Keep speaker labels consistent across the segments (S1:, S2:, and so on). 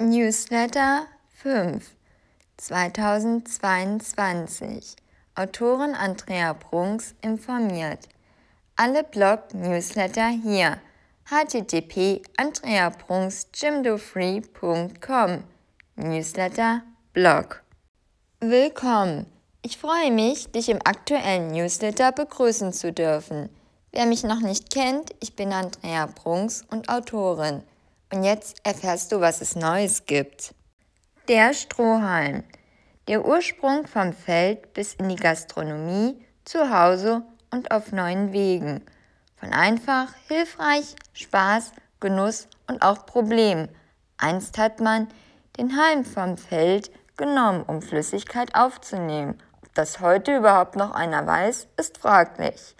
S1: Newsletter 5 2022 Autorin Andrea Brunks informiert. Alle Blog-Newsletter hier. http andreabrunksjimdofree.com Newsletter Blog. Willkommen! Ich freue mich, dich im aktuellen Newsletter begrüßen zu dürfen. Wer mich noch nicht kennt, ich bin Andrea Brunks und Autorin. Und jetzt erfährst du, was es Neues gibt. Der Strohhalm. Der Ursprung vom Feld bis in die Gastronomie, zu Hause und auf neuen Wegen. Von einfach, hilfreich, Spaß, Genuss und auch Problem. Einst hat man den Halm vom Feld genommen, um Flüssigkeit aufzunehmen. Ob das heute überhaupt noch einer weiß, ist fraglich.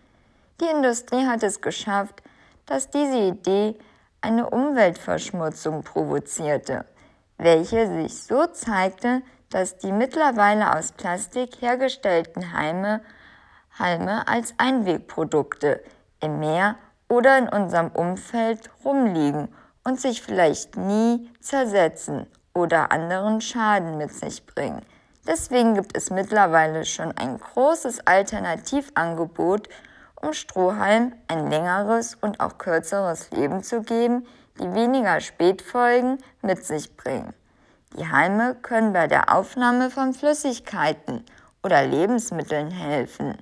S1: Die Industrie hat es geschafft, dass diese Idee eine Umweltverschmutzung provozierte, welche sich so zeigte, dass die mittlerweile aus Plastik hergestellten Halme, Halme als Einwegprodukte im Meer oder in unserem Umfeld rumliegen und sich vielleicht nie zersetzen oder anderen Schaden mit sich bringen. Deswegen gibt es mittlerweile schon ein großes Alternativangebot um Strohhalm ein längeres und auch kürzeres Leben zu geben, die weniger Spätfolgen mit sich bringen. Die Halme können bei der Aufnahme von Flüssigkeiten oder Lebensmitteln helfen.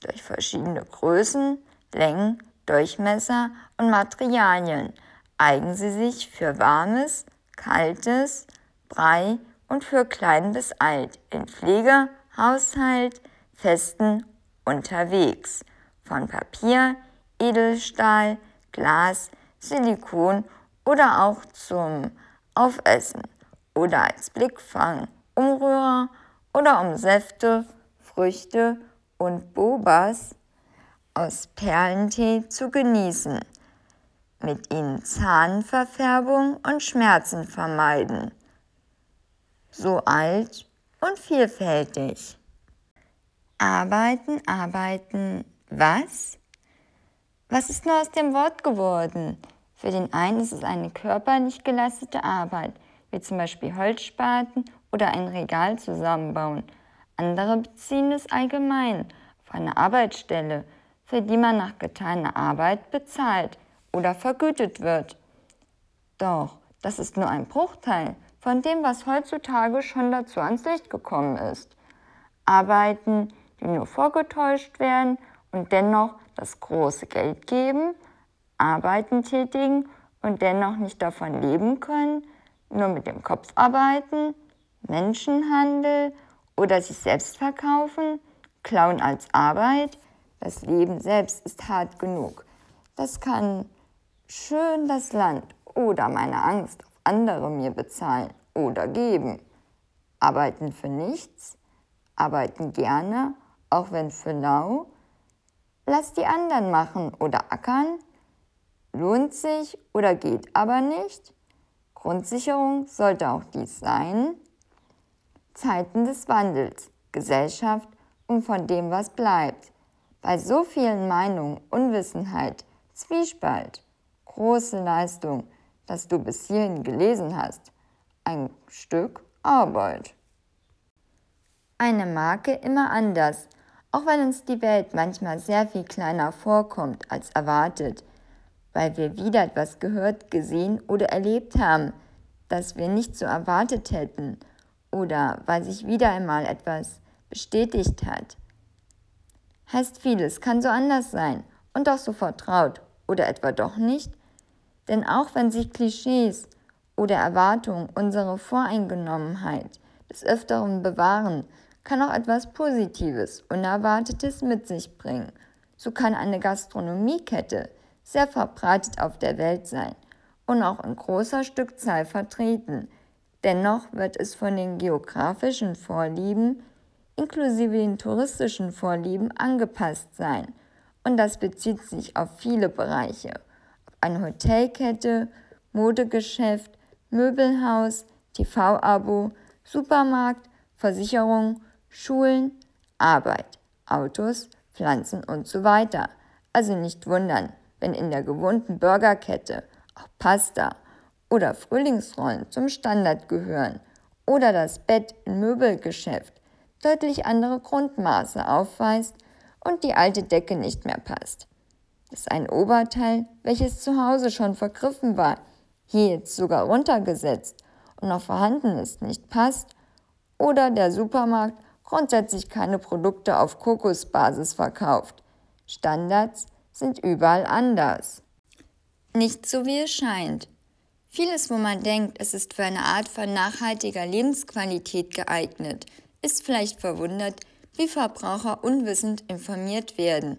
S1: Durch verschiedene Größen, Längen, Durchmesser und Materialien eignen sie sich für warmes, kaltes, Brei und für klein bis alt in Pflege, Haushalt, Festen, unterwegs von Papier, Edelstahl, Glas, Silikon oder auch zum Aufessen oder als Blickfang, Umrührer oder um Säfte, Früchte und Bobas aus Perlentee zu genießen. Mit ihnen Zahnverfärbung und Schmerzen vermeiden. So alt und vielfältig. Arbeiten, arbeiten, was? Was ist nur aus dem Wort geworden? Für den einen ist es eine körperlich geleistete Arbeit, wie zum Beispiel Holzspaten oder ein Regal zusammenbauen. Andere beziehen es allgemein auf eine Arbeitsstelle, für die man nach getaner Arbeit bezahlt oder vergütet wird. Doch das ist nur ein Bruchteil von dem, was heutzutage schon dazu ans Licht gekommen ist. Arbeiten, die nur vorgetäuscht werden und dennoch das große Geld geben, Arbeiten tätigen und dennoch nicht davon leben können, nur mit dem Kopf arbeiten, Menschenhandel oder sich selbst verkaufen, klauen als Arbeit, das Leben selbst ist hart genug. Das kann schön das Land oder meine Angst auf andere mir bezahlen oder geben. Arbeiten für nichts, arbeiten gerne, auch wenn für lau, Lass die anderen machen oder ackern. Lohnt sich oder geht aber nicht. Grundsicherung sollte auch dies sein. Zeiten des Wandels, Gesellschaft und von dem, was bleibt. Bei so vielen Meinungen, Unwissenheit, Zwiespalt, große Leistung, dass du bis hierhin gelesen hast. Ein Stück Arbeit. Eine Marke immer anders auch wenn uns die Welt manchmal sehr viel kleiner vorkommt als erwartet, weil wir wieder etwas gehört, gesehen oder erlebt haben, das wir nicht so erwartet hätten oder weil sich wieder einmal etwas bestätigt hat. Heißt vieles kann so anders sein und auch so vertraut oder etwa doch nicht? Denn auch wenn sich Klischees oder Erwartungen unsere Voreingenommenheit des Öfteren bewahren, kann auch etwas Positives, Unerwartetes mit sich bringen. So kann eine Gastronomiekette sehr verbreitet auf der Welt sein und auch in großer Stückzahl vertreten. Dennoch wird es von den geografischen Vorlieben inklusive den touristischen Vorlieben angepasst sein. Und das bezieht sich auf viele Bereiche. Eine Hotelkette, Modegeschäft, Möbelhaus, TV-Abo, Supermarkt, Versicherung Schulen, Arbeit, Autos, Pflanzen und so weiter. Also nicht wundern, wenn in der gewohnten Burgerkette auch Pasta oder Frühlingsrollen zum Standard gehören oder das Bett im Möbelgeschäft deutlich andere Grundmaße aufweist und die alte Decke nicht mehr passt. Dass ein Oberteil, welches zu Hause schon vergriffen war, hier jetzt sogar runtergesetzt und noch vorhanden ist, nicht passt, oder der Supermarkt grundsätzlich keine Produkte auf Kokosbasis verkauft. Standards sind überall anders. Nicht so wie es scheint. Vieles, wo man denkt, es ist für eine Art von nachhaltiger Lebensqualität geeignet, ist vielleicht verwundert, wie Verbraucher unwissend informiert werden.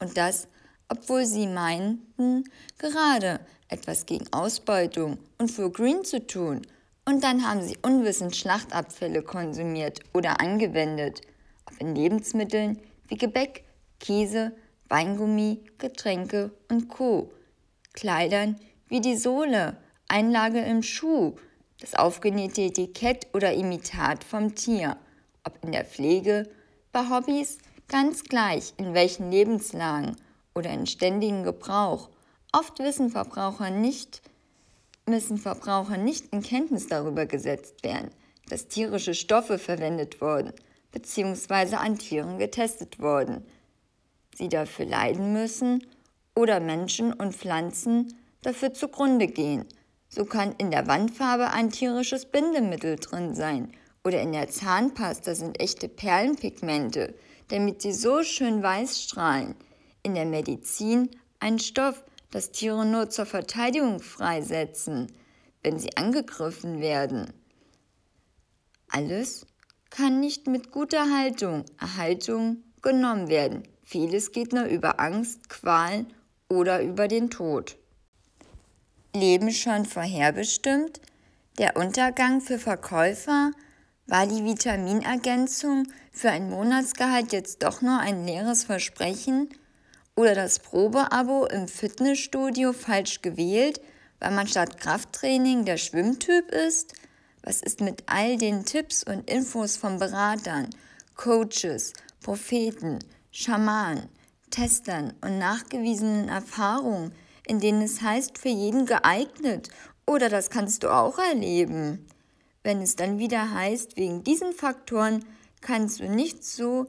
S1: Und das, obwohl sie meinten, gerade etwas gegen Ausbeutung und für Green zu tun. Und dann haben sie unwissend Schlachtabfälle konsumiert oder angewendet, ob in Lebensmitteln wie Gebäck, Käse, Weingummi, Getränke und Co. Kleidern wie die Sohle, Einlage im Schuh, das aufgenähte Etikett oder Imitat vom Tier, ob in der Pflege, bei Hobbys, ganz gleich in welchen Lebenslagen oder in ständigem Gebrauch. Oft wissen Verbraucher nicht, müssen Verbraucher nicht in Kenntnis darüber gesetzt werden, dass tierische Stoffe verwendet wurden bzw. an Tieren getestet wurden. Sie dafür leiden müssen oder Menschen und Pflanzen dafür zugrunde gehen. So kann in der Wandfarbe ein tierisches Bindemittel drin sein oder in der Zahnpasta sind echte Perlenpigmente, damit sie so schön weiß strahlen. In der Medizin ein Stoff, das Tiere nur zur Verteidigung freisetzen, wenn sie angegriffen werden. Alles kann nicht mit guter Haltung, Erhaltung genommen werden. Vieles geht nur über Angst, Qual oder über den Tod. Leben schon vorherbestimmt? Der Untergang für Verkäufer? War die Vitaminergänzung für ein Monatsgehalt jetzt doch nur ein leeres Versprechen? Oder das Probeabo im Fitnessstudio falsch gewählt, weil man statt Krafttraining der Schwimmtyp ist? Was ist mit all den Tipps und Infos von Beratern, Coaches, Propheten, Schamanen, Testern und nachgewiesenen Erfahrungen, in denen es heißt, für jeden geeignet oder das kannst du auch erleben? Wenn es dann wieder heißt, wegen diesen Faktoren kannst du nicht so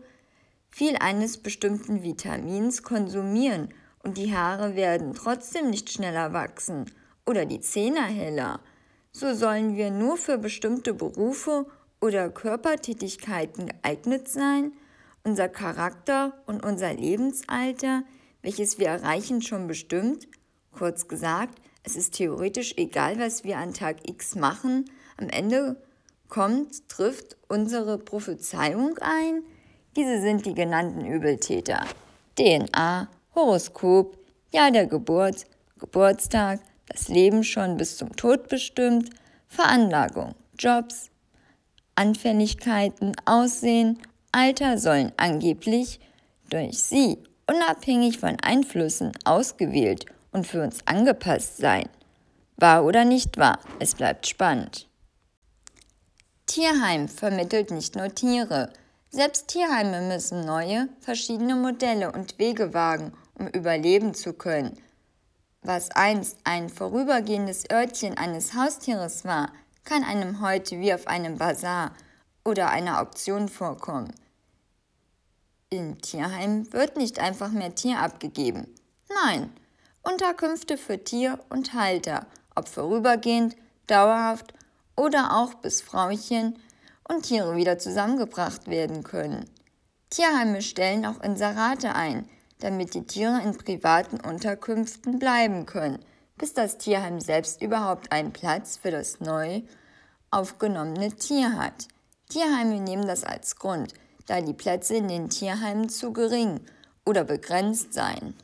S1: viel eines bestimmten Vitamins konsumieren und die Haare werden trotzdem nicht schneller wachsen oder die Zähne heller. So sollen wir nur für bestimmte Berufe oder Körpertätigkeiten geeignet sein, unser Charakter und unser Lebensalter, welches wir erreichen, schon bestimmt. Kurz gesagt, es ist theoretisch egal, was wir an Tag X machen, am Ende kommt, trifft unsere Prophezeiung ein, diese sind die genannten Übeltäter. DNA, Horoskop, Jahr der Geburt, Geburtstag, das Leben schon bis zum Tod bestimmt, Veranlagung, Jobs, Anfälligkeiten, Aussehen, Alter sollen angeblich durch sie unabhängig von Einflüssen ausgewählt und für uns angepasst sein. Wahr oder nicht wahr, es bleibt spannend. Tierheim vermittelt nicht nur Tiere, selbst Tierheime müssen neue, verschiedene Modelle und Wege wagen, um überleben zu können. Was einst ein vorübergehendes Örtchen eines Haustieres war, kann einem heute wie auf einem Bazar oder einer Auktion vorkommen. In Tierheimen wird nicht einfach mehr Tier abgegeben. Nein, Unterkünfte für Tier und Halter, ob vorübergehend, dauerhaft oder auch bis Frauchen und Tiere wieder zusammengebracht werden können. Tierheime stellen auch Inserate ein, damit die Tiere in privaten Unterkünften bleiben können, bis das Tierheim selbst überhaupt einen Platz für das neu aufgenommene Tier hat. Tierheime nehmen das als Grund, da die Plätze in den Tierheimen zu gering oder begrenzt seien.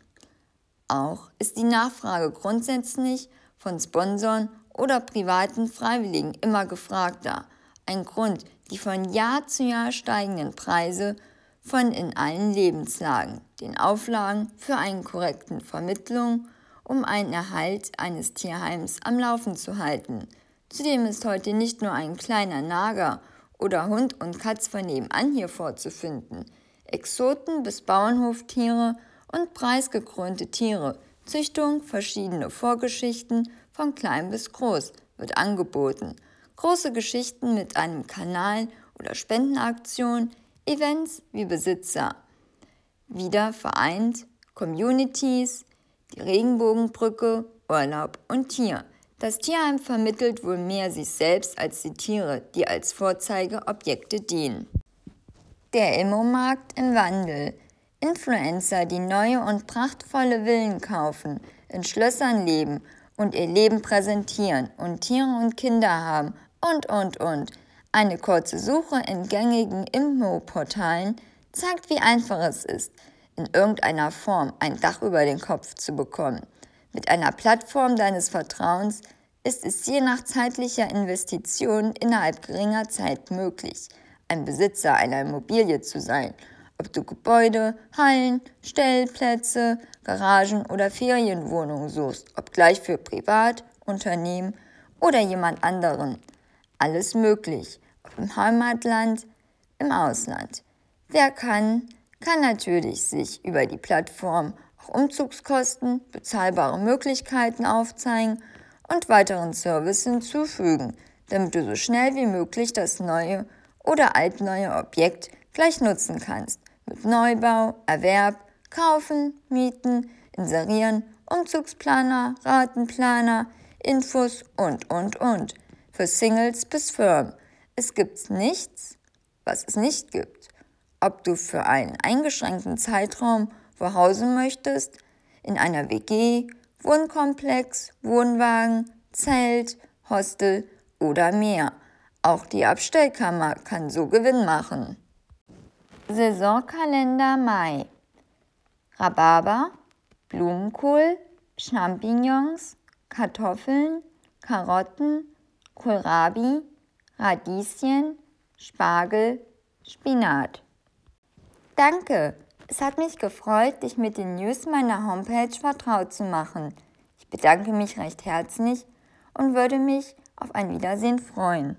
S1: Auch ist die Nachfrage grundsätzlich von Sponsoren oder privaten Freiwilligen immer gefragter. Ein Grund, die von Jahr zu Jahr steigenden Preise von in allen Lebenslagen, den Auflagen für einen korrekten Vermittlung, um einen Erhalt eines Tierheims am Laufen zu halten. Zudem ist heute nicht nur ein kleiner Nager oder Hund und Katz von nebenan hier vorzufinden. Exoten bis Bauernhoftiere und preisgekrönte Tiere, Züchtung, verschiedene Vorgeschichten, von klein bis groß wird angeboten. Große Geschichten mit einem Kanal oder Spendenaktion, Events wie Besitzer. Wieder vereint, Communities, die Regenbogenbrücke, Urlaub und Tier. Das Tierheim vermittelt wohl mehr sich selbst als die Tiere, die als Vorzeigeobjekte dienen. Der Immomarkt im Wandel. Influencer, die neue und prachtvolle Villen kaufen, in Schlössern leben und ihr Leben präsentieren und Tiere und Kinder haben und, und, und. Eine kurze Suche in gängigen Immo-Portalen zeigt, wie einfach es ist, in irgendeiner Form ein Dach über den Kopf zu bekommen. Mit einer Plattform deines Vertrauens ist es je nach zeitlicher Investition innerhalb geringer Zeit möglich, ein Besitzer einer Immobilie zu sein, ob du Gebäude, Hallen, Stellplätze, Garagen oder Ferienwohnungen suchst, obgleich für Privat, Unternehmen oder jemand anderen. Alles möglich, ob im Heimatland, im Ausland. Wer kann, kann natürlich sich über die Plattform Umzugskosten, bezahlbare Möglichkeiten aufzeigen und weiteren Service hinzufügen, damit du so schnell wie möglich das neue oder altneue Objekt gleich nutzen kannst. Mit Neubau, Erwerb, Kaufen, Mieten, Inserieren, Umzugsplaner, Ratenplaner, Infos und, und, und. Für Singles bis Firmen. Es gibt nichts, was es nicht gibt. Ob du für einen eingeschränkten Zeitraum wo hausen möchtest, in einer WG, Wohnkomplex, Wohnwagen, Zelt, Hostel oder mehr. Auch die Abstellkammer kann so Gewinn machen. Saisonkalender Mai. Rhabarber, Blumenkohl, Champignons, Kartoffeln, Karotten, Kohlrabi, Radieschen, Spargel, Spinat. Danke! Es hat mich gefreut, dich mit den News meiner Homepage vertraut zu machen. Ich bedanke mich recht herzlich und würde mich auf ein Wiedersehen freuen.